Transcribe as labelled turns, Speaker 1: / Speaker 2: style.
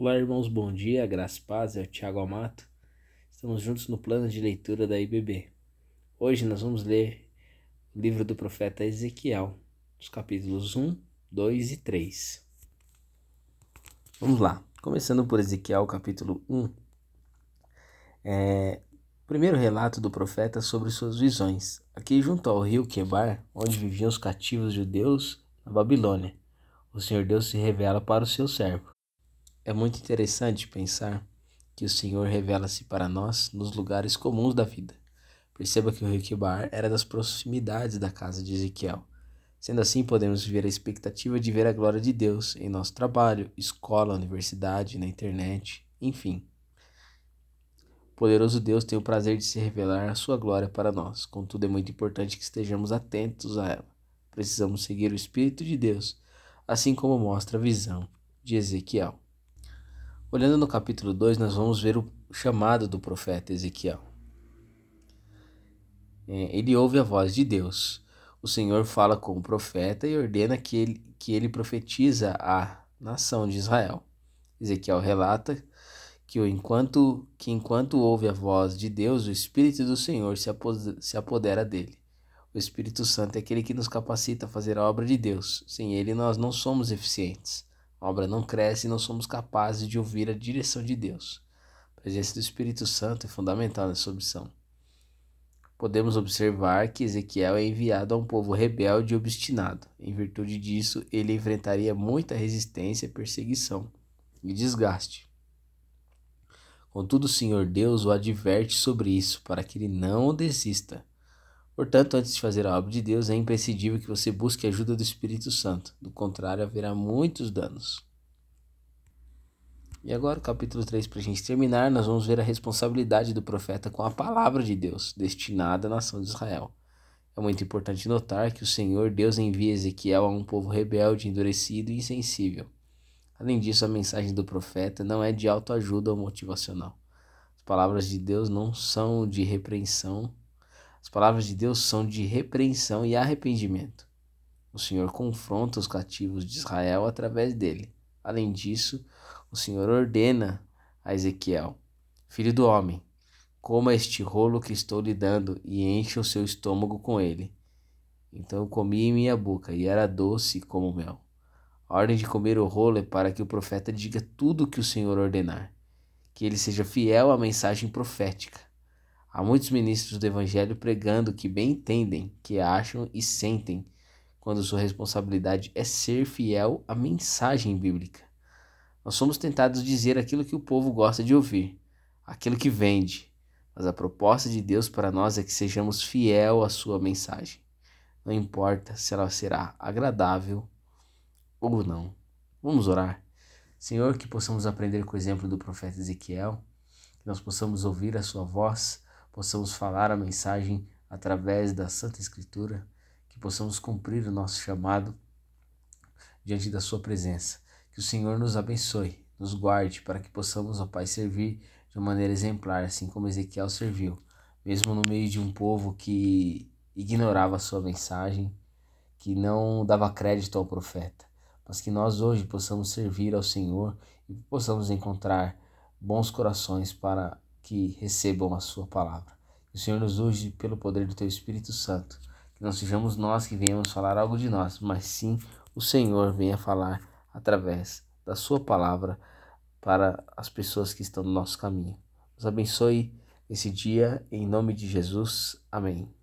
Speaker 1: Olá, irmãos, bom dia, graça e paz, é o Tiago Amato. Estamos juntos no plano de leitura da IBB. Hoje nós vamos ler o livro do profeta Ezequiel, os capítulos 1, 2 e 3. Vamos lá, começando por Ezequiel, capítulo 1. É, primeiro relato do profeta sobre suas visões. Aqui junto ao rio Quebar, onde viviam os cativos judeus na Babilônia, o Senhor Deus se revela para o seu servo. É muito interessante pensar que o Senhor revela-se para nós nos lugares comuns da vida. Perceba que o rio Kibar era das proximidades da casa de Ezequiel. Sendo assim, podemos viver a expectativa de ver a glória de Deus em nosso trabalho, escola, universidade, na internet, enfim. O poderoso Deus tem o prazer de se revelar a sua glória para nós. Contudo, é muito importante que estejamos atentos a ela. Precisamos seguir o Espírito de Deus, assim como mostra a visão de Ezequiel. Olhando no capítulo 2, nós vamos ver o chamado do profeta Ezequiel. É, ele ouve a voz de Deus. O Senhor fala com o profeta e ordena que ele, que ele profetiza a nação de Israel. Ezequiel relata que enquanto, que enquanto ouve a voz de Deus, o Espírito do Senhor se apodera dele. O Espírito Santo é aquele que nos capacita a fazer a obra de Deus. Sem ele, nós não somos eficientes. A obra não cresce e não somos capazes de ouvir a direção de Deus. A presença do Espírito Santo é fundamental nessa missão. Podemos observar que Ezequiel é enviado a um povo rebelde e obstinado. Em virtude disso, ele enfrentaria muita resistência, perseguição e desgaste. Contudo, o Senhor Deus o adverte sobre isso, para que ele não desista. Portanto, antes de fazer a obra de Deus, é imprescindível que você busque a ajuda do Espírito Santo. Do contrário, haverá muitos danos. E agora, capítulo 3, para a gente terminar, nós vamos ver a responsabilidade do profeta com a palavra de Deus, destinada à nação de Israel. É muito importante notar que o Senhor Deus envia Ezequiel a um povo rebelde, endurecido e insensível. Além disso, a mensagem do profeta não é de autoajuda ou motivacional. As palavras de Deus não são de repreensão as palavras de Deus são de repreensão e arrependimento. O Senhor confronta os cativos de Israel através dele. Além disso, o Senhor ordena a Ezequiel: Filho do homem, coma este rolo que estou lhe dando e encha o seu estômago com ele. Então comi em minha boca e era doce como mel. A ordem de comer o rolo é para que o profeta diga tudo o que o Senhor ordenar, que ele seja fiel à mensagem profética. Há muitos ministros do Evangelho pregando que bem entendem, que acham e sentem, quando sua responsabilidade é ser fiel à mensagem bíblica. Nós somos tentados dizer aquilo que o povo gosta de ouvir, aquilo que vende, mas a proposta de Deus para nós é que sejamos fiel à sua mensagem. Não importa se ela será agradável ou não. Vamos orar. Senhor, que possamos aprender com o exemplo do profeta Ezequiel, que nós possamos ouvir a sua voz possamos falar a mensagem através da Santa Escritura, que possamos cumprir o nosso chamado diante da Sua presença. Que o Senhor nos abençoe, nos guarde, para que possamos, ó Pai, servir de uma maneira exemplar, assim como Ezequiel serviu, mesmo no meio de um povo que ignorava a sua mensagem, que não dava crédito ao profeta, mas que nós hoje possamos servir ao Senhor e possamos encontrar bons corações para que recebam a sua palavra. Que o Senhor nos use pelo poder do teu Espírito Santo. Que não sejamos nós que venhamos falar algo de nós, mas sim o Senhor venha falar através da sua palavra para as pessoas que estão no nosso caminho. Nos abençoe esse dia, em nome de Jesus. Amém.